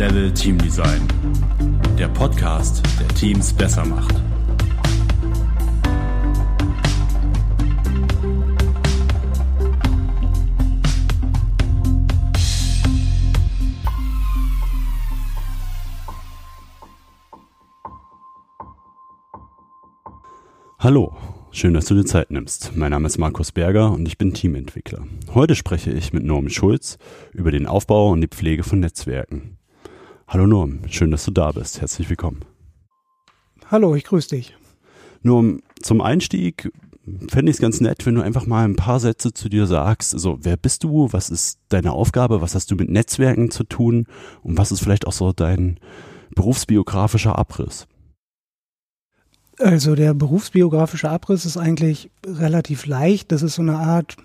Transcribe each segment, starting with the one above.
Level Team Design. Der Podcast, der Teams besser macht. Hallo, schön, dass du dir Zeit nimmst. Mein Name ist Markus Berger und ich bin Teamentwickler. Heute spreche ich mit Norm Schulz über den Aufbau und die Pflege von Netzwerken. Hallo Norm, schön, dass du da bist. Herzlich willkommen. Hallo, ich grüße dich. Norm, zum Einstieg fände ich es ganz nett, wenn du einfach mal ein paar Sätze zu dir sagst. Also, wer bist du? Was ist deine Aufgabe? Was hast du mit Netzwerken zu tun? Und was ist vielleicht auch so dein berufsbiografischer Abriss? Also der berufsbiografische Abriss ist eigentlich relativ leicht. Das ist so eine Art,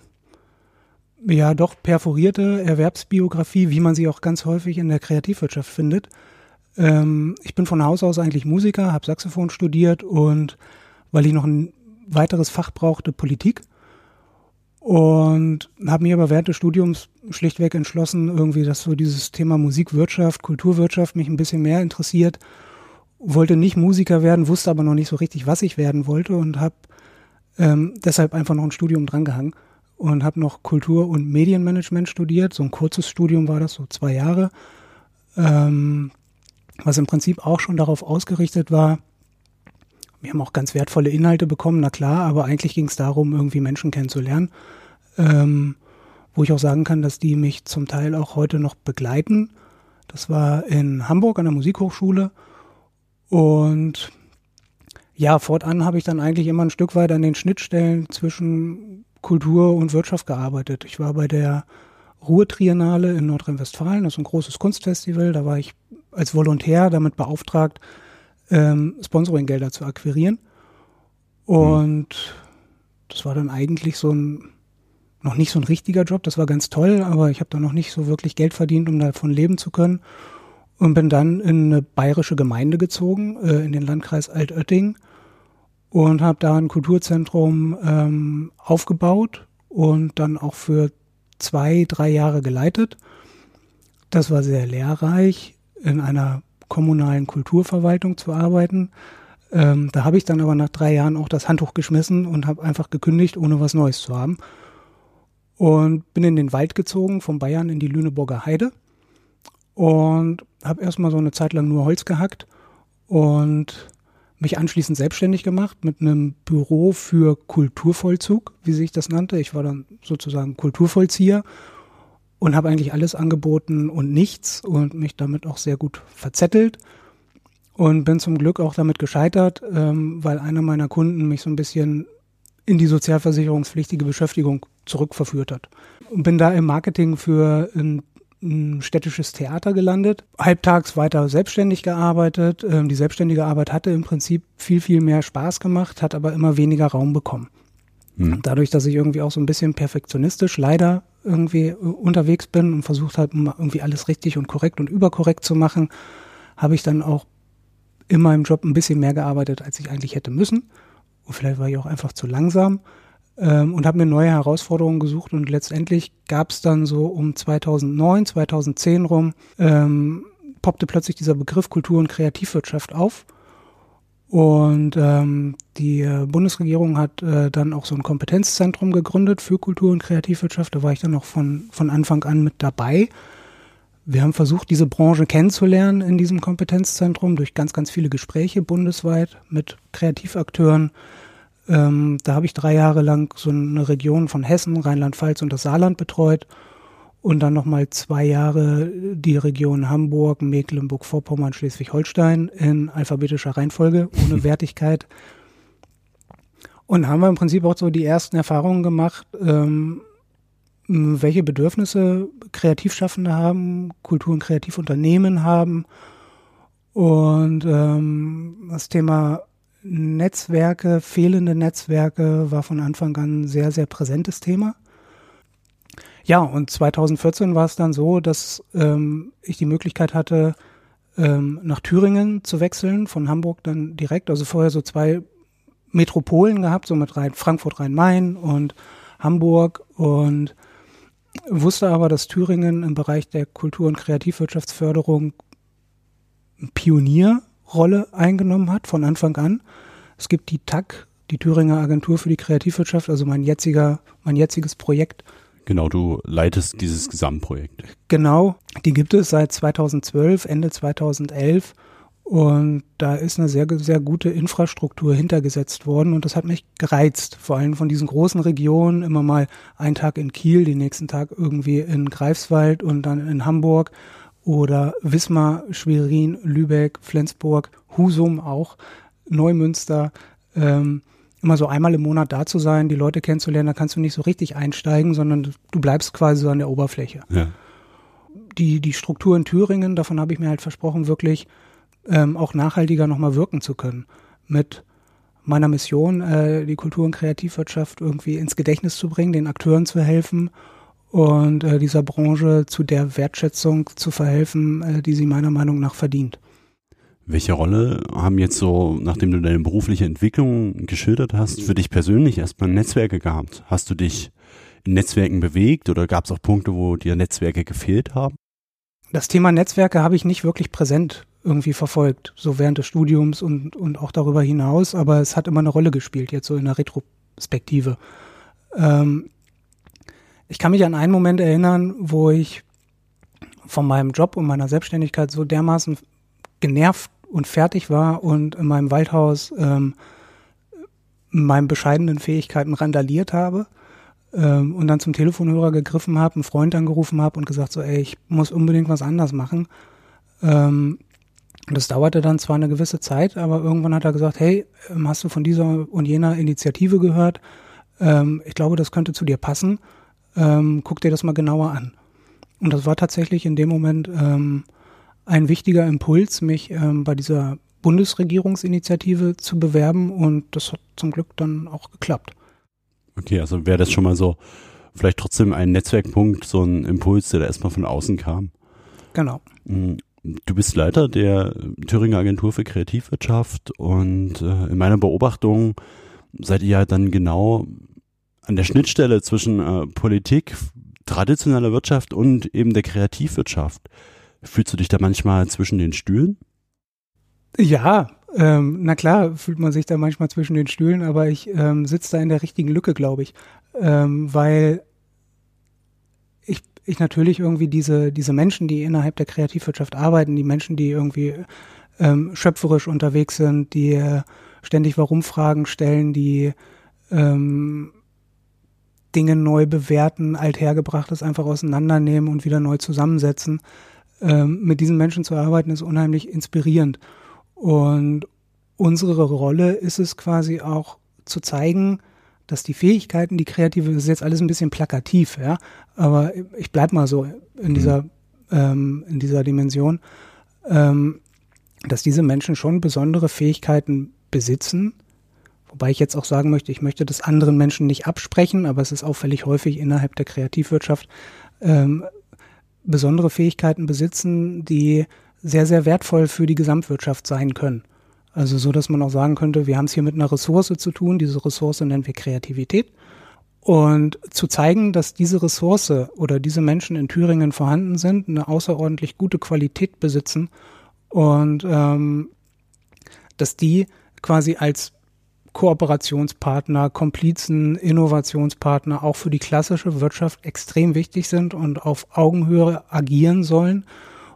ja doch perforierte Erwerbsbiografie, wie man sie auch ganz häufig in der Kreativwirtschaft findet. Ähm, ich bin von Haus aus eigentlich Musiker, habe Saxophon studiert und weil ich noch ein weiteres Fach brauchte, Politik. Und habe mir aber während des Studiums schlichtweg entschlossen, irgendwie, dass so dieses Thema Musikwirtschaft, Kulturwirtschaft mich ein bisschen mehr interessiert wollte nicht Musiker werden, wusste aber noch nicht so richtig, was ich werden wollte und habe ähm, deshalb einfach noch ein Studium drangehangen und habe noch Kultur- und Medienmanagement studiert. So ein kurzes Studium war das, so zwei Jahre, ähm, was im Prinzip auch schon darauf ausgerichtet war. Wir haben auch ganz wertvolle Inhalte bekommen, na klar, aber eigentlich ging es darum, irgendwie Menschen kennenzulernen, ähm, wo ich auch sagen kann, dass die mich zum Teil auch heute noch begleiten. Das war in Hamburg an der Musikhochschule und ja, fortan habe ich dann eigentlich immer ein Stück weit an den Schnittstellen zwischen Kultur und Wirtschaft gearbeitet. Ich war bei der Ruhr-Triennale in Nordrhein-Westfalen, das ist ein großes Kunstfestival. Da war ich als Volontär damit beauftragt, ähm, Sponsoringgelder zu akquirieren. Und mhm. das war dann eigentlich so ein, noch nicht so ein richtiger Job. Das war ganz toll, aber ich habe da noch nicht so wirklich Geld verdient, um davon leben zu können und bin dann in eine bayerische Gemeinde gezogen, äh, in den Landkreis Altötting und habe da ein Kulturzentrum ähm, aufgebaut und dann auch für zwei, drei Jahre geleitet. Das war sehr lehrreich, in einer kommunalen Kulturverwaltung zu arbeiten. Ähm, da habe ich dann aber nach drei Jahren auch das Handtuch geschmissen und habe einfach gekündigt, ohne was Neues zu haben. Und bin in den Wald gezogen, von Bayern in die Lüneburger Heide und habe erstmal so eine Zeit lang nur Holz gehackt und mich anschließend selbstständig gemacht mit einem Büro für Kulturvollzug, wie sich das nannte. Ich war dann sozusagen Kulturvollzieher und habe eigentlich alles angeboten und nichts und mich damit auch sehr gut verzettelt und bin zum Glück auch damit gescheitert, ähm, weil einer meiner Kunden mich so ein bisschen in die sozialversicherungspflichtige Beschäftigung zurückverführt hat. Und bin da im Marketing für ein ein städtisches Theater gelandet, halbtags weiter selbstständig gearbeitet. Ähm, die selbstständige Arbeit hatte im Prinzip viel, viel mehr Spaß gemacht, hat aber immer weniger Raum bekommen. Mhm. Dadurch, dass ich irgendwie auch so ein bisschen perfektionistisch leider irgendwie äh, unterwegs bin und versucht habe, irgendwie alles richtig und korrekt und überkorrekt zu machen, habe ich dann auch in meinem Job ein bisschen mehr gearbeitet, als ich eigentlich hätte müssen. Und vielleicht war ich auch einfach zu langsam ähm, und habe mir neue Herausforderungen gesucht und letztendlich gab es dann so um 2009, 2010 rum, ähm, poppte plötzlich dieser Begriff Kultur- und Kreativwirtschaft auf. Und ähm, die äh, Bundesregierung hat äh, dann auch so ein Kompetenzzentrum gegründet für Kultur- und Kreativwirtschaft. Da war ich dann noch von, von Anfang an mit dabei. Wir haben versucht, diese Branche kennenzulernen in diesem Kompetenzzentrum durch ganz, ganz viele Gespräche bundesweit mit Kreativakteuren, ähm, da habe ich drei Jahre lang so eine Region von Hessen, Rheinland-Pfalz und das Saarland betreut und dann nochmal zwei Jahre die Region Hamburg, Mecklenburg-Vorpommern, Schleswig-Holstein in alphabetischer Reihenfolge, ohne Wertigkeit. Und haben wir im Prinzip auch so die ersten Erfahrungen gemacht, ähm, welche Bedürfnisse Kreativschaffende haben, Kultur- und Kreativunternehmen haben. Und ähm, das Thema Netzwerke, fehlende Netzwerke war von Anfang an ein sehr, sehr präsentes Thema. Ja, und 2014 war es dann so, dass ähm, ich die Möglichkeit hatte, ähm, nach Thüringen zu wechseln, von Hamburg dann direkt. Also vorher so zwei Metropolen gehabt, so mit Rhein, Frankfurt, Rhein-Main und Hamburg und wusste aber, dass Thüringen im Bereich der Kultur- und Kreativwirtschaftsförderung Pionierrolle eingenommen hat von Anfang an. Es gibt die TAG, die Thüringer Agentur für die Kreativwirtschaft, also mein jetziger, mein jetziges Projekt. Genau, du leitest dieses Gesamtprojekt. Genau, die gibt es seit 2012, Ende 2011. Und da ist eine sehr, sehr gute Infrastruktur hintergesetzt worden und das hat mich gereizt. Vor allem von diesen großen Regionen, immer mal einen Tag in Kiel, den nächsten Tag irgendwie in Greifswald und dann in Hamburg oder Wismar, Schwerin, Lübeck, Flensburg, Husum auch, Neumünster. Ähm, immer so einmal im Monat da zu sein, die Leute kennenzulernen, da kannst du nicht so richtig einsteigen, sondern du bleibst quasi so an der Oberfläche. Ja. Die, die Struktur in Thüringen, davon habe ich mir halt versprochen, wirklich ähm, auch nachhaltiger nochmal wirken zu können. Mit meiner Mission, äh, die Kultur- und Kreativwirtschaft irgendwie ins Gedächtnis zu bringen, den Akteuren zu helfen und äh, dieser Branche zu der Wertschätzung zu verhelfen, äh, die sie meiner Meinung nach verdient. Welche Rolle haben jetzt so, nachdem du deine berufliche Entwicklung geschildert hast, für dich persönlich erstmal Netzwerke gehabt? Hast du dich in Netzwerken bewegt oder gab es auch Punkte, wo dir Netzwerke gefehlt haben? Das Thema Netzwerke habe ich nicht wirklich präsent irgendwie verfolgt, so während des Studiums und, und auch darüber hinaus, aber es hat immer eine Rolle gespielt, jetzt so in der Retrospektive. Ähm, ich kann mich an einen Moment erinnern, wo ich von meinem Job und meiner Selbstständigkeit so dermaßen genervt und fertig war und in meinem Waldhaus ähm, meinen bescheidenen Fähigkeiten randaliert habe ähm, und dann zum Telefonhörer gegriffen habe, einen Freund angerufen habe und gesagt so, ey, ich muss unbedingt was anders machen. Ähm, das dauerte dann zwar eine gewisse Zeit, aber irgendwann hat er gesagt, hey, ähm, hast du von dieser und jener Initiative gehört? Ähm, ich glaube, das könnte zu dir passen. Ähm, guck dir das mal genauer an. Und das war tatsächlich in dem Moment ähm, ein wichtiger Impuls, mich ähm, bei dieser Bundesregierungsinitiative zu bewerben und das hat zum Glück dann auch geklappt. Okay, also wäre das schon mal so vielleicht trotzdem ein Netzwerkpunkt, so ein Impuls, der da erstmal von außen kam. Genau. Mm, du bist Leiter der Thüringer Agentur für Kreativwirtschaft und äh, in meiner Beobachtung seid ihr ja dann genau an der Schnittstelle zwischen äh, Politik, traditioneller Wirtschaft und eben der Kreativwirtschaft. Fühlst du dich da manchmal zwischen den Stühlen? Ja, ähm, na klar, fühlt man sich da manchmal zwischen den Stühlen, aber ich ähm, sitze da in der richtigen Lücke, glaube ich, ähm, weil ich, ich natürlich irgendwie diese, diese Menschen, die innerhalb der Kreativwirtschaft arbeiten, die Menschen, die irgendwie ähm, schöpferisch unterwegs sind, die äh, ständig Warum-Fragen stellen, die ähm, Dinge neu bewerten, althergebrachtes einfach auseinandernehmen und wieder neu zusammensetzen ähm, mit diesen Menschen zu arbeiten, ist unheimlich inspirierend. Und unsere Rolle ist es quasi auch zu zeigen, dass die Fähigkeiten, die kreative, das ist jetzt alles ein bisschen plakativ, ja, aber ich bleib mal so in mhm. dieser, ähm, in dieser Dimension, ähm, dass diese Menschen schon besondere Fähigkeiten besitzen, wobei ich jetzt auch sagen möchte, ich möchte das anderen Menschen nicht absprechen, aber es ist auffällig häufig innerhalb der Kreativwirtschaft, ähm, besondere Fähigkeiten besitzen, die sehr, sehr wertvoll für die Gesamtwirtschaft sein können. Also so, dass man auch sagen könnte, wir haben es hier mit einer Ressource zu tun. Diese Ressource nennen wir Kreativität. Und zu zeigen, dass diese Ressource oder diese Menschen in Thüringen vorhanden sind, eine außerordentlich gute Qualität besitzen und ähm, dass die quasi als Kooperationspartner, Komplizen, Innovationspartner auch für die klassische Wirtschaft extrem wichtig sind und auf Augenhöhe agieren sollen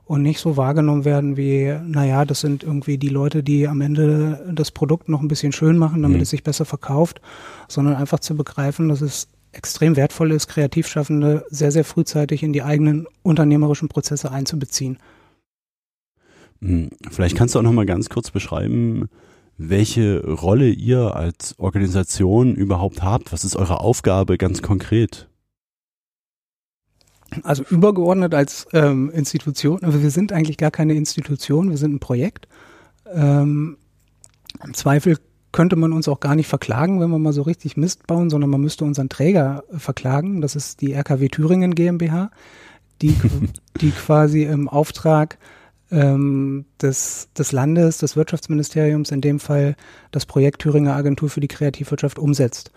und nicht so wahrgenommen werden wie, naja, das sind irgendwie die Leute, die am Ende das Produkt noch ein bisschen schön machen, damit mhm. es sich besser verkauft, sondern einfach zu begreifen, dass es extrem wertvoll ist, Kreativschaffende sehr, sehr frühzeitig in die eigenen unternehmerischen Prozesse einzubeziehen. Hm, vielleicht kannst du auch noch mal ganz kurz beschreiben, welche Rolle ihr als Organisation überhaupt habt. Was ist eure Aufgabe ganz konkret? Also übergeordnet als ähm, Institution, aber wir sind eigentlich gar keine Institution, wir sind ein Projekt. Ähm, Im Zweifel könnte man uns auch gar nicht verklagen, wenn wir mal so richtig Mist bauen, sondern man müsste unseren Träger verklagen. Das ist die RKW Thüringen GmbH, die, die quasi im Auftrag ähm, des, des Landes, des Wirtschaftsministeriums, in dem Fall das Projekt Thüringer Agentur für die Kreativwirtschaft umsetzt.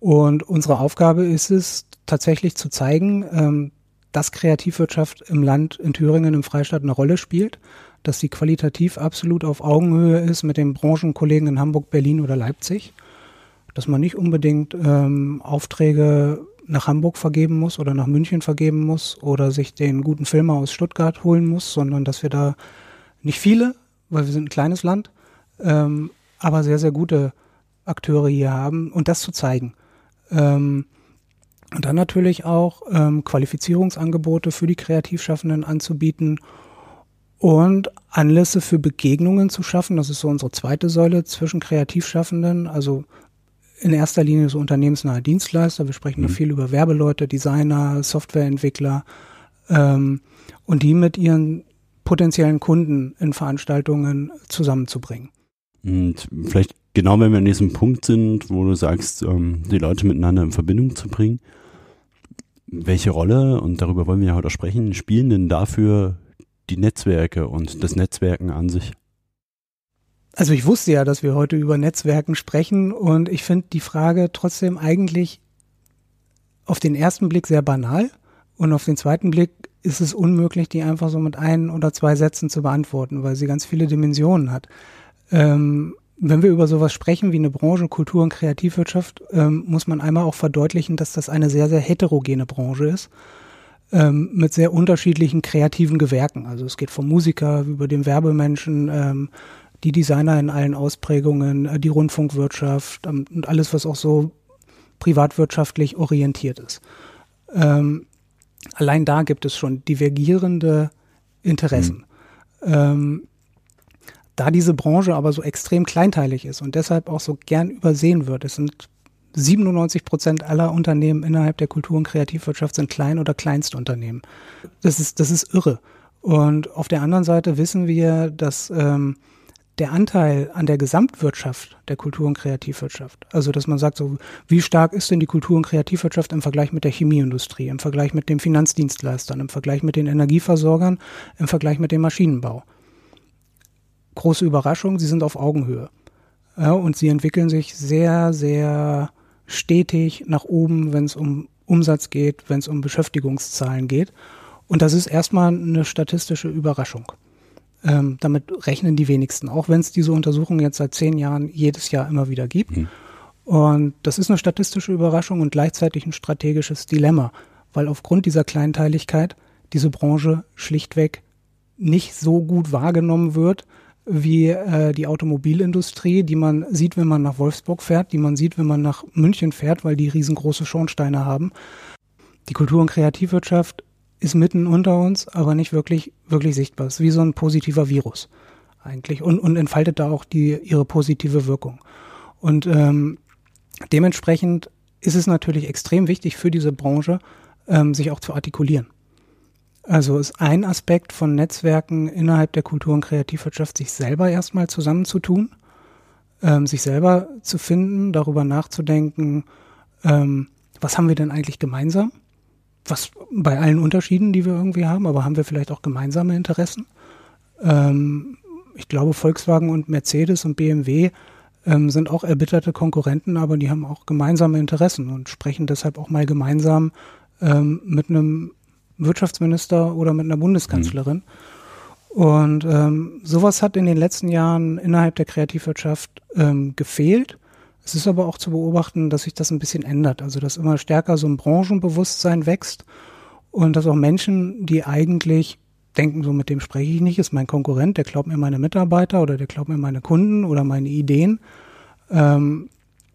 Und unsere Aufgabe ist es, tatsächlich zu zeigen, ähm, dass Kreativwirtschaft im Land, in Thüringen, im Freistaat eine Rolle spielt, dass sie qualitativ absolut auf Augenhöhe ist mit den Branchenkollegen in Hamburg, Berlin oder Leipzig. Dass man nicht unbedingt ähm, Aufträge nach Hamburg vergeben muss oder nach München vergeben muss oder sich den guten Filmer aus Stuttgart holen muss, sondern dass wir da nicht viele, weil wir sind ein kleines Land, ähm, aber sehr, sehr gute Akteure hier haben und das zu zeigen. Ähm, und dann natürlich auch ähm, Qualifizierungsangebote für die Kreativschaffenden anzubieten und Anlässe für Begegnungen zu schaffen. Das ist so unsere zweite Säule zwischen Kreativschaffenden, also in erster Linie so unternehmensnahe Dienstleister. Wir sprechen mhm. viel über Werbeleute, Designer, Softwareentwickler ähm, und die mit ihren potenziellen Kunden in Veranstaltungen zusammenzubringen. Und vielleicht genau, wenn wir an diesem Punkt sind, wo du sagst, ähm, die Leute miteinander in Verbindung zu bringen, welche Rolle, und darüber wollen wir ja heute auch sprechen, spielen denn dafür die Netzwerke und das Netzwerken an sich? Also ich wusste ja, dass wir heute über Netzwerken sprechen und ich finde die Frage trotzdem eigentlich auf den ersten Blick sehr banal und auf den zweiten Blick ist es unmöglich, die einfach so mit ein oder zwei Sätzen zu beantworten, weil sie ganz viele Dimensionen hat. Ähm, wenn wir über sowas sprechen wie eine Branche Kultur und Kreativwirtschaft, ähm, muss man einmal auch verdeutlichen, dass das eine sehr, sehr heterogene Branche ist ähm, mit sehr unterschiedlichen kreativen Gewerken. Also es geht vom Musiker über den Werbemenschen, ähm, die Designer in allen Ausprägungen, äh, die Rundfunkwirtschaft ähm, und alles, was auch so privatwirtschaftlich orientiert ist. Ähm, allein da gibt es schon divergierende Interessen. Mhm. Ähm, da diese Branche aber so extrem kleinteilig ist und deshalb auch so gern übersehen wird, es sind 97 Prozent aller Unternehmen innerhalb der Kultur- und Kreativwirtschaft sind Klein- oder Kleinstunternehmen. Das ist, das ist irre. Und auf der anderen Seite wissen wir, dass ähm, der Anteil an der Gesamtwirtschaft der Kultur- und Kreativwirtschaft, also dass man sagt, so wie stark ist denn die Kultur- und Kreativwirtschaft im Vergleich mit der Chemieindustrie, im Vergleich mit den Finanzdienstleistern, im Vergleich mit den Energieversorgern, im Vergleich mit dem Maschinenbau große Überraschung, sie sind auf Augenhöhe. Ja, und sie entwickeln sich sehr, sehr stetig nach oben, wenn es um Umsatz geht, wenn es um Beschäftigungszahlen geht. Und das ist erstmal eine statistische Überraschung. Ähm, damit rechnen die wenigsten, auch wenn es diese Untersuchung jetzt seit zehn Jahren jedes Jahr immer wieder gibt. Mhm. Und das ist eine statistische Überraschung und gleichzeitig ein strategisches Dilemma, weil aufgrund dieser Kleinteiligkeit diese Branche schlichtweg nicht so gut wahrgenommen wird, wie äh, die Automobilindustrie, die man sieht, wenn man nach Wolfsburg fährt, die man sieht, wenn man nach München fährt, weil die riesengroße Schornsteine haben. Die Kultur- und Kreativwirtschaft ist mitten unter uns, aber nicht wirklich, wirklich sichtbar. Es ist wie so ein positiver Virus eigentlich und, und entfaltet da auch die, ihre positive Wirkung. Und ähm, dementsprechend ist es natürlich extrem wichtig für diese Branche, ähm, sich auch zu artikulieren. Also ist ein Aspekt von Netzwerken innerhalb der Kultur- und Kreativwirtschaft, sich selber erstmal zusammenzutun, ähm, sich selber zu finden, darüber nachzudenken, ähm, was haben wir denn eigentlich gemeinsam? Was bei allen Unterschieden, die wir irgendwie haben, aber haben wir vielleicht auch gemeinsame Interessen? Ähm, ich glaube, Volkswagen und Mercedes und BMW ähm, sind auch erbitterte Konkurrenten, aber die haben auch gemeinsame Interessen und sprechen deshalb auch mal gemeinsam ähm, mit einem Wirtschaftsminister oder mit einer Bundeskanzlerin. Mhm. Und ähm, sowas hat in den letzten Jahren innerhalb der Kreativwirtschaft ähm, gefehlt. Es ist aber auch zu beobachten, dass sich das ein bisschen ändert. Also dass immer stärker so ein Branchenbewusstsein wächst und dass auch Menschen, die eigentlich denken, so mit dem spreche ich nicht, ist mein Konkurrent, der glaubt mir meine Mitarbeiter oder der glaubt mir meine Kunden oder meine Ideen, ähm,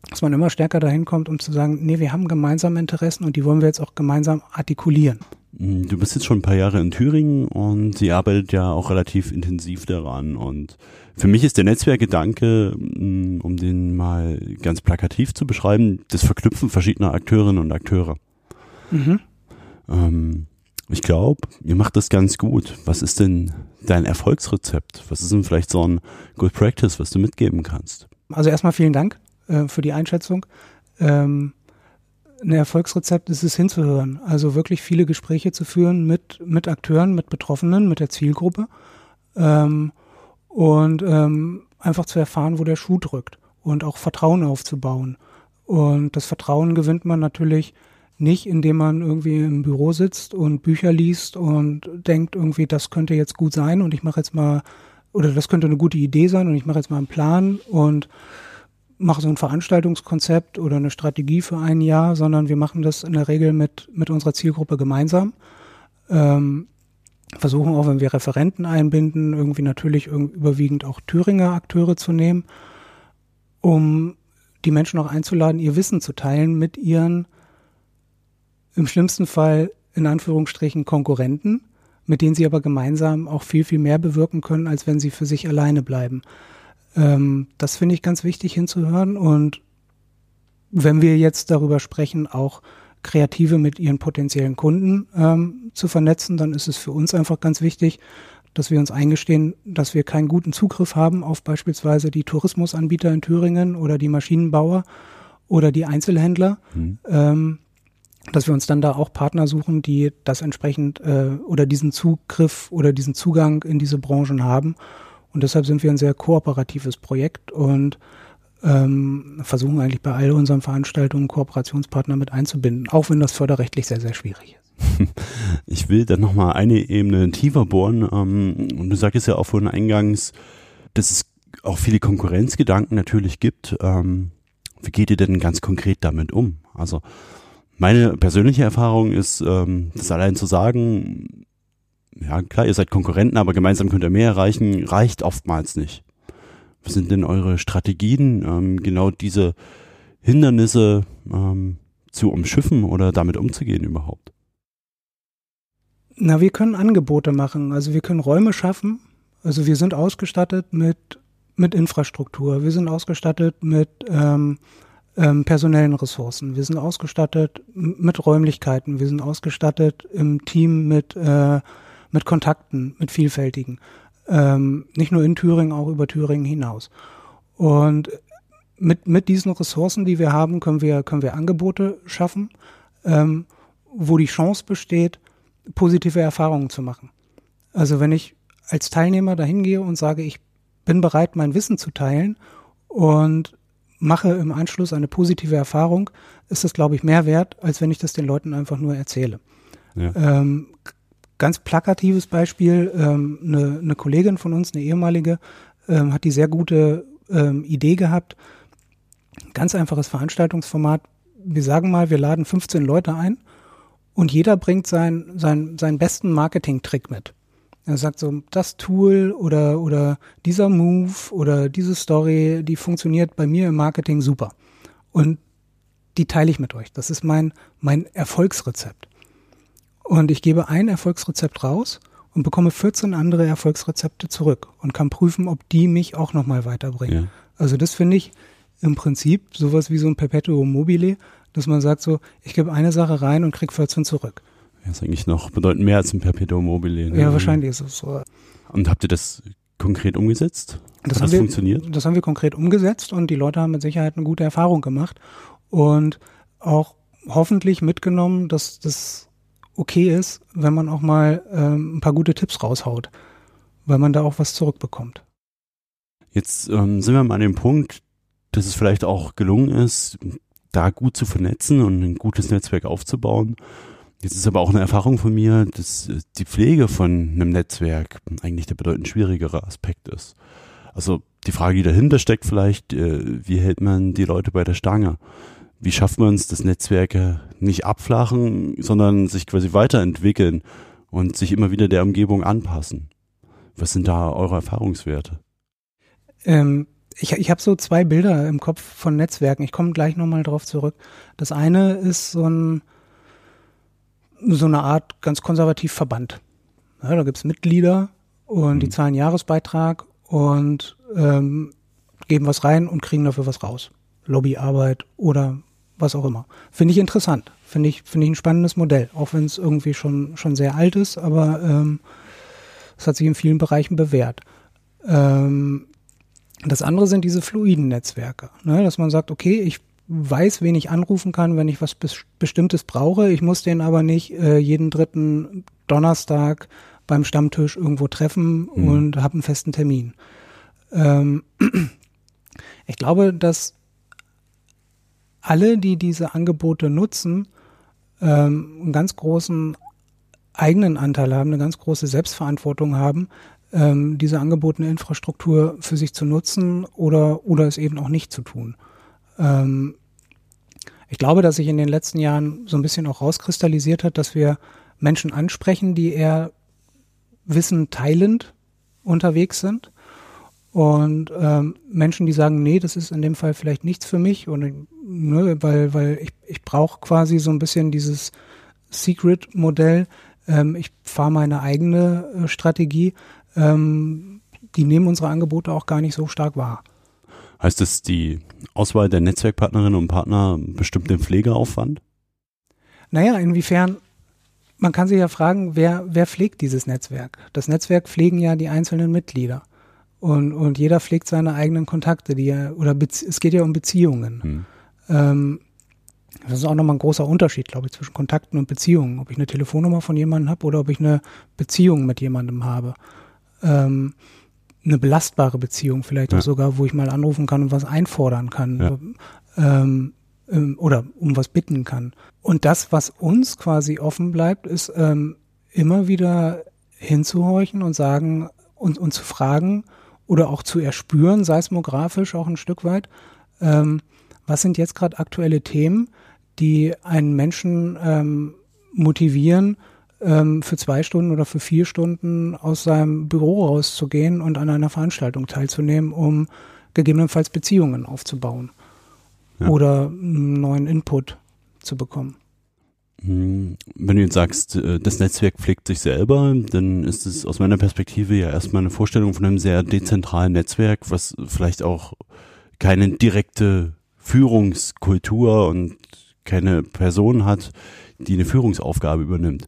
dass man immer stärker dahin kommt, um zu sagen, nee, wir haben gemeinsame Interessen und die wollen wir jetzt auch gemeinsam artikulieren. Mm, du bist jetzt schon ein paar Jahre in Thüringen und sie arbeitet ja auch relativ intensiv daran. Und für mich ist der Netzwerkgedanke, mm, um den mal ganz plakativ zu beschreiben, das Verknüpfen verschiedener Akteurinnen und Akteure. Mhm. Ähm, ich glaube, ihr macht das ganz gut. Was ist denn dein Erfolgsrezept? Was ist denn vielleicht so ein Good Practice, was du mitgeben kannst? Also erstmal vielen Dank äh, für die Einschätzung. Ähm, ein Erfolgsrezept ist es hinzuhören. Also wirklich viele Gespräche zu führen mit, mit Akteuren, mit Betroffenen, mit der Zielgruppe ähm, und ähm, einfach zu erfahren, wo der Schuh drückt und auch Vertrauen aufzubauen. Und das Vertrauen gewinnt man natürlich, nicht, indem man irgendwie im Büro sitzt und Bücher liest und denkt irgendwie, das könnte jetzt gut sein und ich mache jetzt mal, oder das könnte eine gute Idee sein und ich mache jetzt mal einen Plan und mache so ein Veranstaltungskonzept oder eine Strategie für ein Jahr, sondern wir machen das in der Regel mit, mit unserer Zielgruppe gemeinsam. Ähm, versuchen auch, wenn wir Referenten einbinden, irgendwie natürlich überwiegend auch Thüringer Akteure zu nehmen, um die Menschen auch einzuladen, ihr Wissen zu teilen mit ihren im schlimmsten Fall in Anführungsstrichen Konkurrenten, mit denen sie aber gemeinsam auch viel, viel mehr bewirken können, als wenn sie für sich alleine bleiben. Ähm, das finde ich ganz wichtig hinzuhören. Und wenn wir jetzt darüber sprechen, auch Kreative mit ihren potenziellen Kunden ähm, zu vernetzen, dann ist es für uns einfach ganz wichtig, dass wir uns eingestehen, dass wir keinen guten Zugriff haben auf beispielsweise die Tourismusanbieter in Thüringen oder die Maschinenbauer oder die Einzelhändler. Mhm. Ähm, dass wir uns dann da auch Partner suchen, die das entsprechend äh, oder diesen Zugriff oder diesen Zugang in diese Branchen haben. Und deshalb sind wir ein sehr kooperatives Projekt und ähm, versuchen eigentlich bei all unseren Veranstaltungen Kooperationspartner mit einzubinden, auch wenn das förderrechtlich sehr, sehr schwierig ist. Ich will dann nochmal eine Ebene tiefer bohren. Ähm, und du sagtest ja auch vorhin eingangs, dass es auch viele Konkurrenzgedanken natürlich gibt. Ähm, wie geht ihr denn ganz konkret damit um? Also meine persönliche Erfahrung ist, ähm, das allein zu sagen, ja klar, ihr seid Konkurrenten, aber gemeinsam könnt ihr mehr erreichen, reicht oftmals nicht. Was sind denn eure Strategien, ähm, genau diese Hindernisse ähm, zu umschiffen oder damit umzugehen überhaupt? Na, wir können Angebote machen. Also wir können Räume schaffen. Also wir sind ausgestattet mit, mit Infrastruktur. Wir sind ausgestattet mit ähm, ähm, personellen Ressourcen. Wir sind ausgestattet mit Räumlichkeiten. Wir sind ausgestattet im Team mit, äh, mit Kontakten, mit vielfältigen. Ähm, nicht nur in Thüringen, auch über Thüringen hinaus. Und mit, mit diesen Ressourcen, die wir haben, können wir, können wir Angebote schaffen, ähm, wo die Chance besteht, positive Erfahrungen zu machen. Also wenn ich als Teilnehmer dahin gehe und sage, ich bin bereit, mein Wissen zu teilen und mache im Anschluss eine positive Erfahrung, ist das, glaube ich, mehr wert, als wenn ich das den Leuten einfach nur erzähle. Ja. Ähm, ganz plakatives Beispiel, ähm, eine, eine Kollegin von uns, eine ehemalige, ähm, hat die sehr gute ähm, Idee gehabt, ganz einfaches Veranstaltungsformat. Wir sagen mal, wir laden 15 Leute ein und jeder bringt sein, sein, seinen besten Marketing-Trick mit. Er sagt so, das Tool oder, oder dieser Move oder diese Story, die funktioniert bei mir im Marketing super. Und die teile ich mit euch. Das ist mein, mein Erfolgsrezept. Und ich gebe ein Erfolgsrezept raus und bekomme 14 andere Erfolgsrezepte zurück und kann prüfen, ob die mich auch nochmal weiterbringen. Ja. Also das finde ich im Prinzip sowas wie so ein Perpetuum mobile, dass man sagt so, ich gebe eine Sache rein und krieg 14 zurück. Das ist eigentlich noch bedeutend mehr als ein Perpetuum mobile. Ne? Ja, wahrscheinlich ist es so. Und habt ihr das konkret umgesetzt? Das Hat das wir, funktioniert? Das haben wir konkret umgesetzt und die Leute haben mit Sicherheit eine gute Erfahrung gemacht und auch hoffentlich mitgenommen, dass das okay ist, wenn man auch mal ähm, ein paar gute Tipps raushaut, weil man da auch was zurückbekommt. Jetzt ähm, sind wir mal an dem Punkt, dass es vielleicht auch gelungen ist, da gut zu vernetzen und ein gutes Netzwerk aufzubauen. Jetzt ist aber auch eine Erfahrung von mir, dass äh, die Pflege von einem Netzwerk eigentlich der bedeutend schwierigere Aspekt ist. Also die Frage, die dahinter steckt vielleicht, äh, wie hält man die Leute bei der Stange? Wie schafft man es, dass Netzwerke nicht abflachen, sondern sich quasi weiterentwickeln und sich immer wieder der Umgebung anpassen? Was sind da eure Erfahrungswerte? Ähm, ich, ich habe so zwei Bilder im Kopf von Netzwerken. Ich komme gleich nochmal drauf zurück. Das eine ist so ein so eine Art ganz konservativ Verband. Ja, da gibt's Mitglieder und mhm. die zahlen Jahresbeitrag und ähm, geben was rein und kriegen dafür was raus. Lobbyarbeit oder was auch immer. Finde ich interessant. Finde ich, finde ich ein spannendes Modell, auch wenn es irgendwie schon, schon sehr alt ist, aber ähm, es hat sich in vielen Bereichen bewährt. Ähm, das andere sind diese fluiden Netzwerke, ne? dass man sagt, okay, ich weiß, wen ich anrufen kann, wenn ich was Bestimmtes brauche. Ich muss den aber nicht äh, jeden dritten Donnerstag beim Stammtisch irgendwo treffen mhm. und habe einen festen Termin. Ähm, ich glaube, dass alle, die diese Angebote nutzen, ähm, einen ganz großen eigenen Anteil haben, eine ganz große Selbstverantwortung haben, ähm, diese angebotene Infrastruktur für sich zu nutzen oder, oder es eben auch nicht zu tun. Ähm, ich glaube, dass sich in den letzten Jahren so ein bisschen auch rauskristallisiert hat, dass wir Menschen ansprechen, die eher Wissen teilend unterwegs sind und ähm, Menschen, die sagen, nee, das ist in dem Fall vielleicht nichts für mich und ne, weil weil ich ich brauche quasi so ein bisschen dieses Secret-Modell. Ähm, ich fahre meine eigene äh, Strategie. Ähm, die nehmen unsere Angebote auch gar nicht so stark wahr. Heißt es, die Auswahl der Netzwerkpartnerinnen und Partner bestimmt den Pflegeaufwand? Naja, inwiefern, man kann sich ja fragen, wer, wer pflegt dieses Netzwerk? Das Netzwerk pflegen ja die einzelnen Mitglieder. Und, und jeder pflegt seine eigenen Kontakte, die ja, oder es geht ja um Beziehungen. Hm. Ähm, das ist auch nochmal ein großer Unterschied, glaube ich, zwischen Kontakten und Beziehungen. Ob ich eine Telefonnummer von jemandem habe oder ob ich eine Beziehung mit jemandem habe. Ähm, eine belastbare Beziehung vielleicht ja. auch sogar, wo ich mal anrufen kann und was einfordern kann ja. ähm, ähm, oder um was bitten kann. Und das, was uns quasi offen bleibt, ist ähm, immer wieder hinzuhorchen und sagen und, und zu fragen oder auch zu erspüren, seismografisch auch ein Stück weit, ähm, was sind jetzt gerade aktuelle Themen, die einen Menschen ähm, motivieren, ähm, für zwei Stunden oder für vier Stunden aus seinem Büro rauszugehen und an einer Veranstaltung teilzunehmen, um gegebenenfalls Beziehungen aufzubauen ja. oder einen neuen Input zu bekommen. Hm, wenn du jetzt sagst, äh, das Netzwerk pflegt sich selber, dann ist es aus meiner Perspektive ja erstmal eine Vorstellung von einem sehr dezentralen Netzwerk, was vielleicht auch keine direkte Führungskultur und keine Person hat, die eine Führungsaufgabe übernimmt.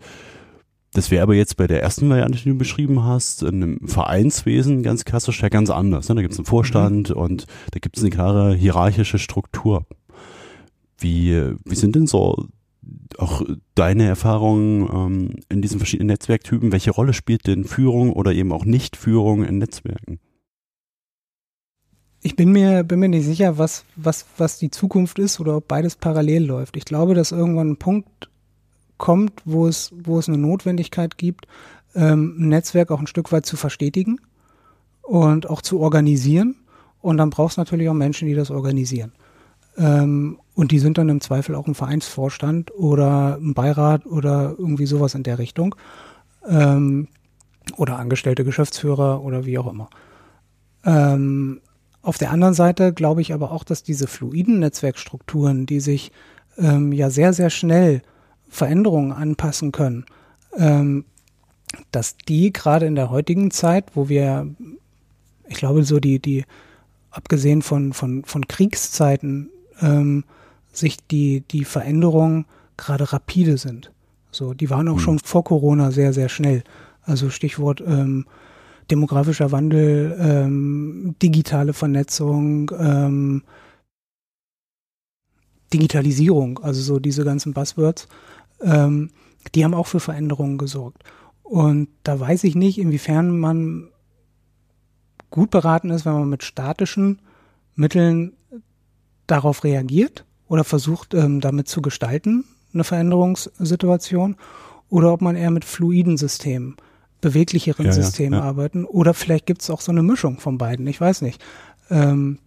Das wäre aber jetzt bei der ersten Variante, die du beschrieben hast, in einem Vereinswesen ganz klassisch ja ganz anders. Ne? Da gibt es einen Vorstand mhm. und da gibt es eine klare hierarchische Struktur. Wie, wie sind denn so auch deine Erfahrungen ähm, in diesen verschiedenen Netzwerktypen? Welche Rolle spielt denn Führung oder eben auch Nicht-Führung in Netzwerken? Ich bin mir, bin mir nicht sicher, was, was, was die Zukunft ist oder ob beides parallel läuft. Ich glaube, dass irgendwann ein Punkt kommt, wo es, wo es eine Notwendigkeit gibt, ähm, ein Netzwerk auch ein Stück weit zu verstetigen und auch zu organisieren. Und dann brauchst du natürlich auch Menschen, die das organisieren. Ähm, und die sind dann im Zweifel auch ein Vereinsvorstand oder ein Beirat oder irgendwie sowas in der Richtung. Ähm, oder angestellte Geschäftsführer oder wie auch immer. Ähm, auf der anderen Seite glaube ich aber auch, dass diese fluiden Netzwerkstrukturen, die sich ähm, ja sehr, sehr schnell Veränderungen anpassen können, ähm, dass die gerade in der heutigen Zeit, wo wir, ich glaube, so die, die, abgesehen von, von, von Kriegszeiten, ähm, sich die, die Veränderungen gerade rapide sind. So, die waren auch mhm. schon vor Corona sehr, sehr schnell. Also Stichwort ähm, demografischer Wandel, ähm, digitale Vernetzung, ähm, Digitalisierung, also so diese ganzen Buzzwords ähm, die haben auch für Veränderungen gesorgt. Und da weiß ich nicht, inwiefern man gut beraten ist, wenn man mit statischen Mitteln darauf reagiert oder versucht, ähm, damit zu gestalten, eine Veränderungssituation, oder ob man eher mit fluiden Systemen, beweglicheren ja, Systemen ja, ja. arbeiten, oder vielleicht gibt es auch so eine Mischung von beiden, ich weiß nicht. Ähm,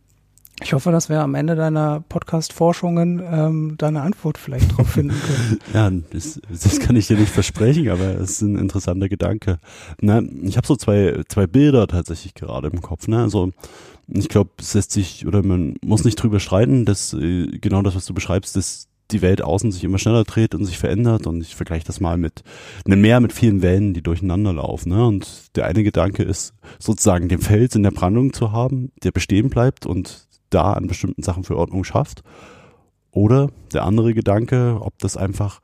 ich hoffe, dass wir am Ende deiner Podcast-Forschungen ähm, deine Antwort vielleicht drauf finden können. ja, das, das kann ich dir nicht versprechen, aber es ist ein interessanter Gedanke. Na, ich habe so zwei, zwei Bilder tatsächlich gerade im Kopf. Ne? Also ich glaube, es lässt sich oder man muss nicht drüber streiten, dass äh, genau das, was du beschreibst, dass die Welt außen sich immer schneller dreht und sich verändert und ich vergleiche das mal mit einem Meer mit vielen Wellen, die durcheinander laufen. Ne? Und der eine Gedanke ist sozusagen den Fels in der Brandung zu haben, der bestehen bleibt und da an bestimmten Sachen für Ordnung schafft. Oder der andere Gedanke, ob das einfach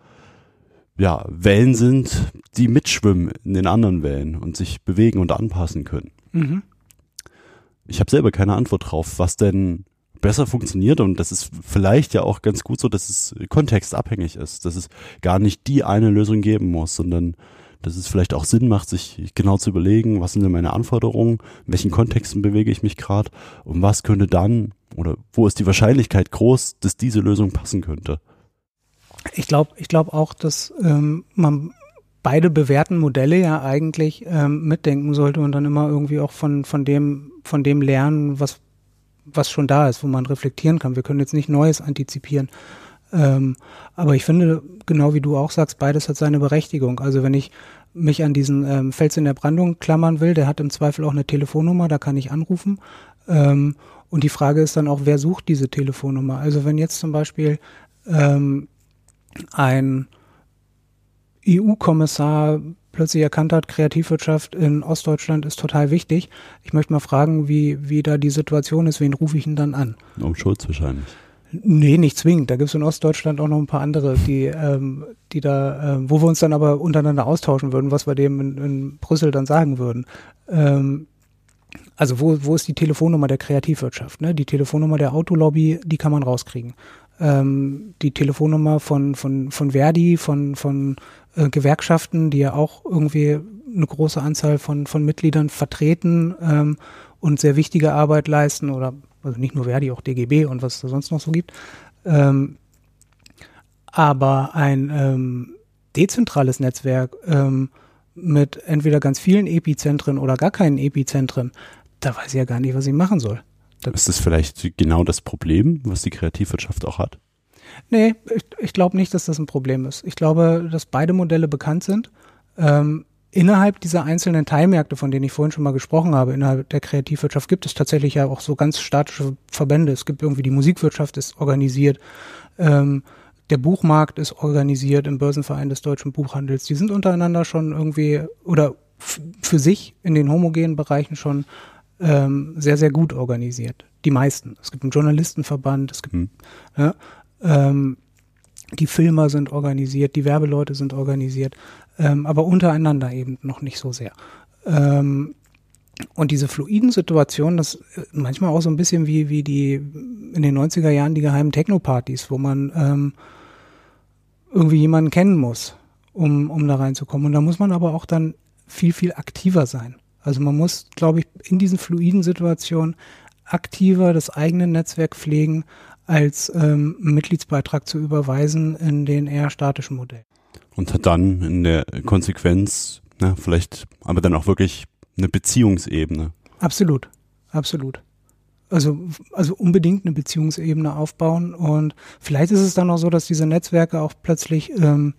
ja, Wellen sind, die mitschwimmen in den anderen Wellen und sich bewegen und anpassen können. Mhm. Ich habe selber keine Antwort drauf, was denn besser funktioniert und das ist vielleicht ja auch ganz gut so, dass es kontextabhängig ist, dass es gar nicht die eine Lösung geben muss, sondern dass es vielleicht auch Sinn macht, sich genau zu überlegen, was sind denn meine Anforderungen, in welchen Kontexten bewege ich mich gerade und was könnte dann oder wo ist die Wahrscheinlichkeit groß, dass diese Lösung passen könnte? Ich glaube ich glaube auch, dass ähm, man beide bewährten Modelle ja eigentlich ähm, mitdenken sollte und dann immer irgendwie auch von, von dem, von dem lernen, was, was schon da ist, wo man reflektieren kann. Wir können jetzt nicht Neues antizipieren. Ähm, aber ich finde, genau wie du auch sagst, beides hat seine Berechtigung. Also wenn ich mich an diesen ähm, Fels in der Brandung klammern will, der hat im Zweifel auch eine Telefonnummer, da kann ich anrufen. Ähm, und die Frage ist dann auch, wer sucht diese Telefonnummer? Also wenn jetzt zum Beispiel ähm, ein EU-Kommissar plötzlich erkannt hat, Kreativwirtschaft in Ostdeutschland ist total wichtig. Ich möchte mal fragen, wie, wie da die Situation ist. Wen rufe ich ihn dann an? Um Schulz wahrscheinlich. Nee, nicht zwingend. Da gibt es in Ostdeutschland auch noch ein paar andere, die, ähm, die da, ähm, wo wir uns dann aber untereinander austauschen würden, was wir dem in, in Brüssel dann sagen würden. Ähm, also wo, wo ist die Telefonnummer der Kreativwirtschaft? Ne? Die Telefonnummer der Autolobby, die kann man rauskriegen. Ähm, die Telefonnummer von, von, von Verdi, von, von äh, Gewerkschaften, die ja auch irgendwie eine große Anzahl von, von Mitgliedern vertreten ähm, und sehr wichtige Arbeit leisten oder also nicht nur Verdi, auch DGB und was es da sonst noch so gibt. Ähm, aber ein ähm, dezentrales Netzwerk ähm, mit entweder ganz vielen Epizentren oder gar keinen Epizentren, da weiß ich ja gar nicht, was ich machen soll. Ist das vielleicht genau das Problem, was die Kreativwirtschaft auch hat? Nee, ich, ich glaube nicht, dass das ein Problem ist. Ich glaube, dass beide Modelle bekannt sind. Ähm, innerhalb dieser einzelnen Teilmärkte, von denen ich vorhin schon mal gesprochen habe, innerhalb der Kreativwirtschaft gibt es tatsächlich ja auch so ganz statische Verbände. Es gibt irgendwie die Musikwirtschaft ist organisiert, ähm, der Buchmarkt ist organisiert im Börsenverein des deutschen Buchhandels. Die sind untereinander schon irgendwie oder für sich in den homogenen Bereichen schon ähm, sehr, sehr gut organisiert. Die meisten. Es gibt einen Journalistenverband, es gibt mhm. ja, ähm, die Filmer sind organisiert, die Werbeleute sind organisiert, ähm, aber untereinander eben noch nicht so sehr. Ähm, und diese fluiden Situationen, das äh, manchmal auch so ein bisschen wie, wie die in den 90er Jahren die geheimen Techno-Partys, wo man ähm, irgendwie jemanden kennen muss, um, um da reinzukommen. Und da muss man aber auch dann viel, viel aktiver sein. Also man muss, glaube ich, in diesen fluiden Situationen aktiver das eigene Netzwerk pflegen, als ähm, Mitgliedsbeitrag zu überweisen in den eher statischen Modell. Und hat dann in der Konsequenz, na, vielleicht, aber dann auch wirklich eine Beziehungsebene. Absolut, absolut. Also, also unbedingt eine Beziehungsebene aufbauen und vielleicht ist es dann auch so, dass diese Netzwerke auch plötzlich ähm,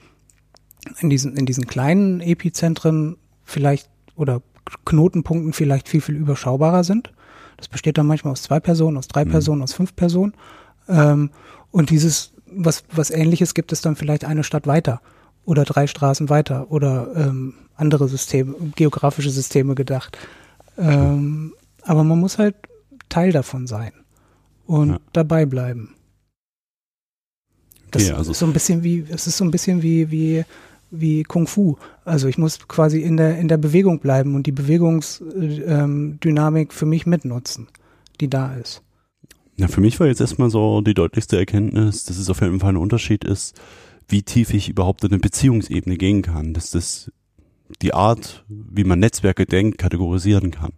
in diesen, in diesen kleinen Epizentren vielleicht oder Knotenpunkten vielleicht viel, viel überschaubarer sind. Das besteht dann manchmal aus zwei Personen, aus drei mhm. Personen, aus fünf Personen. Ähm, und dieses, was, was ähnliches gibt es dann vielleicht eine Stadt weiter oder drei Straßen weiter oder ähm, andere Systeme, geografische Systeme gedacht. Ähm, aber man muss halt Teil davon sein und ja. dabei bleiben. Das okay, also ist so ein bisschen wie, es ist so ein bisschen wie, wie, wie Kung Fu. Also ich muss quasi in der, in der Bewegung bleiben und die Bewegungsdynamik für mich mitnutzen, die da ist. Ja, für mich war jetzt erstmal so die deutlichste Erkenntnis, dass es auf jeden Fall ein Unterschied ist, wie tief ich überhaupt in eine Beziehungsebene gehen kann, dass das die Art, wie man Netzwerke denkt, kategorisieren kann.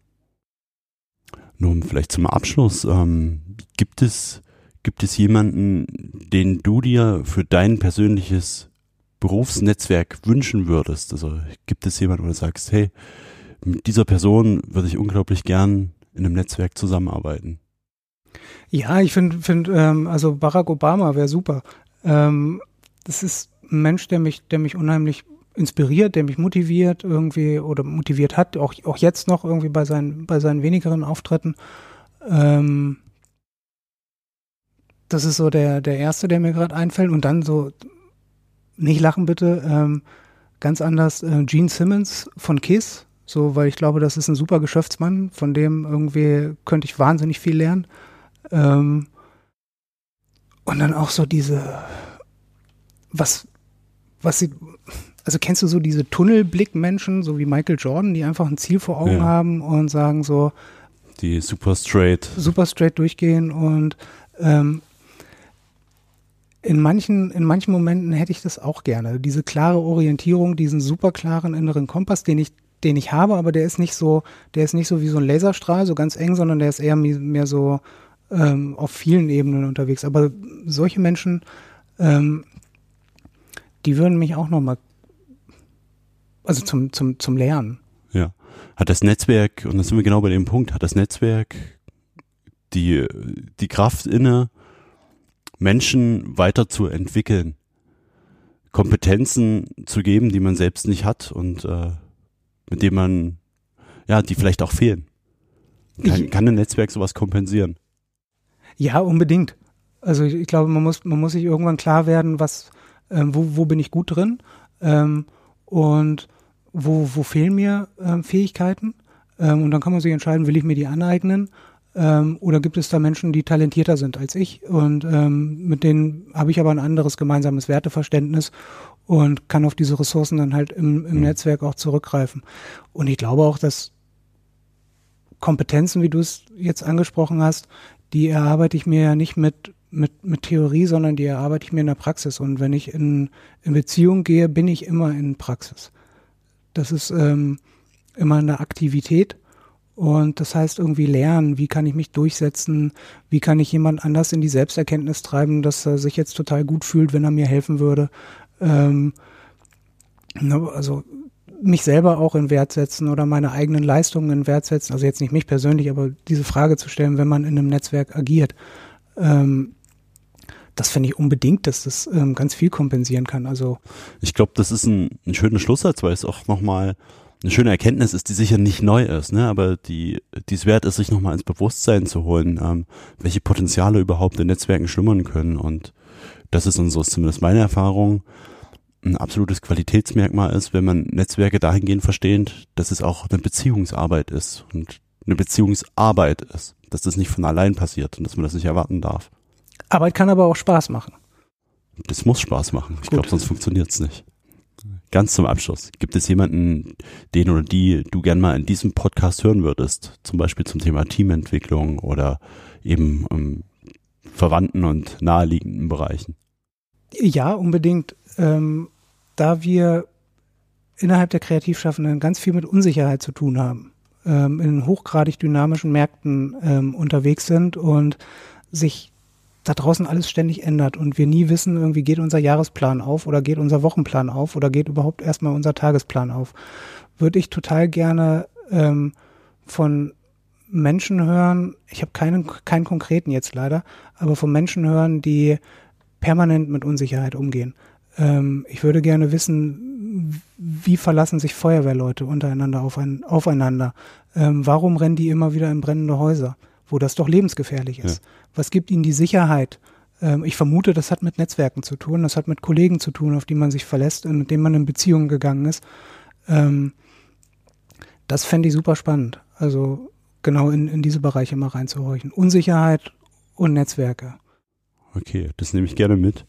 Nun, vielleicht zum Abschluss, ähm, gibt es, gibt es jemanden, den du dir für dein persönliches Berufsnetzwerk wünschen würdest? Also gibt es jemanden, wo du sagst, hey, mit dieser Person würde ich unglaublich gern in einem Netzwerk zusammenarbeiten? Ja, ich finde, find, ähm, also Barack Obama wäre super. Ähm, das ist ein Mensch, der mich, der mich unheimlich inspiriert, der mich motiviert irgendwie oder motiviert hat, auch, auch jetzt noch irgendwie bei seinen, bei seinen wenigeren Auftritten. Ähm, das ist so der, der erste, der mir gerade einfällt. Und dann so, nicht lachen bitte, ähm, ganz anders, äh, Gene Simmons von Kiss, so, weil ich glaube, das ist ein super Geschäftsmann, von dem irgendwie könnte ich wahnsinnig viel lernen. Ähm, und dann auch so diese, was, was sie, also kennst du so diese Tunnelblick-Menschen, so wie Michael Jordan, die einfach ein Ziel vor Augen ja. haben und sagen so, die super straight. Super straight durchgehen und ähm, in manchen, in manchen Momenten hätte ich das auch gerne. Diese klare Orientierung, diesen super klaren inneren Kompass, den ich, den ich habe, aber der ist nicht so, der ist nicht so wie so ein Laserstrahl, so ganz eng, sondern der ist eher mehr so ähm, auf vielen Ebenen unterwegs. Aber solche Menschen ähm, die würden mich auch nochmal, also zum, zum, zum Lernen. Ja. Hat das Netzwerk, und da sind wir genau bei dem Punkt, hat das Netzwerk die, die Kraft inne, Menschen weiterzuentwickeln, Kompetenzen zu geben, die man selbst nicht hat und äh, mit denen man, ja, die vielleicht auch fehlen. Kann, kann ein Netzwerk sowas kompensieren? Ja, unbedingt. Also ich, ich glaube, man muss, man muss sich irgendwann klar werden, was, ähm, wo, wo bin ich gut drin ähm, und wo, wo fehlen mir ähm, Fähigkeiten. Ähm, und dann kann man sich entscheiden, will ich mir die aneignen ähm, oder gibt es da Menschen, die talentierter sind als ich und ähm, mit denen habe ich aber ein anderes gemeinsames Werteverständnis und kann auf diese Ressourcen dann halt im, im mhm. Netzwerk auch zurückgreifen. Und ich glaube auch, dass Kompetenzen, wie du es jetzt angesprochen hast, die erarbeite ich mir ja nicht mit, mit, mit Theorie, sondern die erarbeite ich mir in der Praxis. Und wenn ich in, in Beziehung gehe, bin ich immer in Praxis. Das ist ähm, immer eine Aktivität. Und das heißt irgendwie lernen, wie kann ich mich durchsetzen, wie kann ich jemand anders in die Selbsterkenntnis treiben, dass er sich jetzt total gut fühlt, wenn er mir helfen würde. Ähm, ne, also mich selber auch in Wert setzen oder meine eigenen Leistungen in Wert setzen. Also jetzt nicht mich persönlich, aber diese Frage zu stellen, wenn man in einem Netzwerk agiert. Ähm, das finde ich unbedingt, dass das ähm, ganz viel kompensieren kann. Also ich glaube, das ist ein, ein schöner Schlusssatz, weil es auch nochmal eine schöne Erkenntnis ist, die sicher nicht neu ist, ne? aber die, die es wert ist, sich nochmal ins Bewusstsein zu holen, ähm, welche Potenziale überhaupt in Netzwerken schlummern können. Und das ist, und so ist zumindest meine Erfahrung, ein absolutes Qualitätsmerkmal ist, wenn man Netzwerke dahingehend versteht, dass es auch eine Beziehungsarbeit ist und eine Beziehungsarbeit ist, dass das nicht von allein passiert und dass man das nicht erwarten darf. Arbeit kann aber auch Spaß machen. Das muss Spaß machen. Ich glaube, sonst funktioniert es nicht. Ganz zum Abschluss. Gibt es jemanden, den oder die du gern mal in diesem Podcast hören würdest? Zum Beispiel zum Thema Teamentwicklung oder eben um, verwandten und naheliegenden Bereichen? Ja, unbedingt. Ähm, da wir innerhalb der Kreativschaffenden ganz viel mit Unsicherheit zu tun haben, ähm, in hochgradig dynamischen Märkten ähm, unterwegs sind und sich da draußen alles ständig ändert und wir nie wissen, irgendwie geht unser Jahresplan auf oder geht unser Wochenplan auf oder geht überhaupt erstmal unser Tagesplan auf, würde ich total gerne ähm, von Menschen hören, ich habe keinen, keinen konkreten jetzt leider, aber von Menschen hören, die permanent mit Unsicherheit umgehen. Ähm, ich würde gerne wissen, wie verlassen sich Feuerwehrleute untereinander auf ein, aufeinander? Ähm, warum rennen die immer wieder in brennende Häuser? Wo das doch lebensgefährlich ist. Ja. Was gibt ihnen die Sicherheit? Ähm, ich vermute, das hat mit Netzwerken zu tun, das hat mit Kollegen zu tun, auf die man sich verlässt und mit denen man in Beziehungen gegangen ist. Ähm, das fände ich super spannend. Also genau in, in diese Bereiche mal reinzuhorchen. Unsicherheit und Netzwerke. Okay, das nehme ich gerne mit.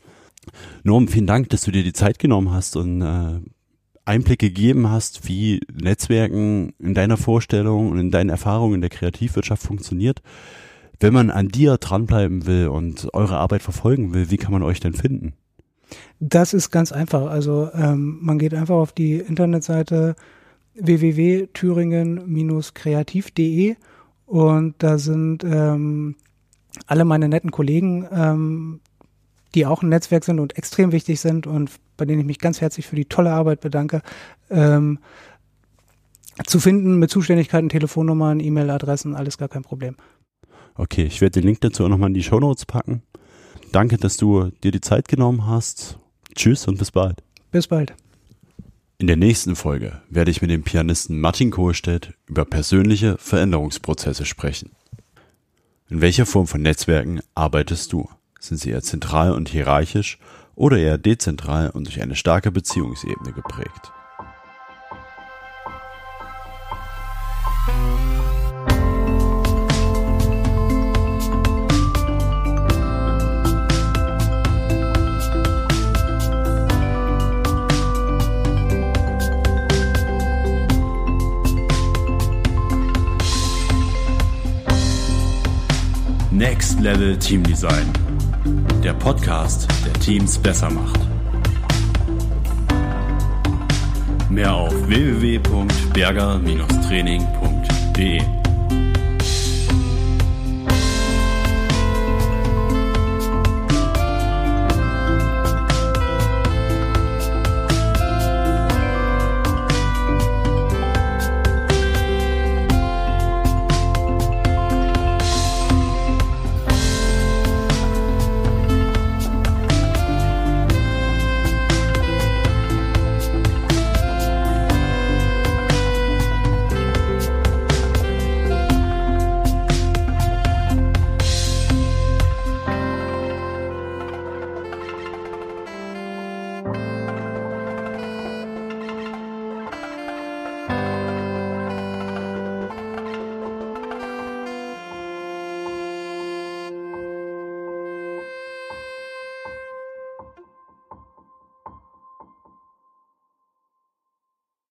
Norm, vielen Dank, dass du dir die Zeit genommen hast und äh, Einblicke gegeben hast, wie Netzwerken in deiner Vorstellung und in deinen Erfahrungen in der Kreativwirtschaft funktioniert. Wenn man an dir dranbleiben will und eure Arbeit verfolgen will, wie kann man euch denn finden? Das ist ganz einfach. Also ähm, man geht einfach auf die Internetseite www.thüringen-kreativ.de und da sind ähm, alle meine netten Kollegen ähm, die auch ein Netzwerk sind und extrem wichtig sind und bei denen ich mich ganz herzlich für die tolle Arbeit bedanke, ähm, zu finden mit Zuständigkeiten, Telefonnummern, E-Mail-Adressen, alles gar kein Problem. Okay, ich werde den Link dazu auch nochmal in die Show Notes packen. Danke, dass du dir die Zeit genommen hast. Tschüss und bis bald. Bis bald. In der nächsten Folge werde ich mit dem Pianisten Martin Kohlstedt über persönliche Veränderungsprozesse sprechen. In welcher Form von Netzwerken arbeitest du? Sind sie eher zentral und hierarchisch oder eher dezentral und durch eine starke Beziehungsebene geprägt? Next Level Team Design der Podcast, der Teams besser macht. Mehr auf www.berger-training.de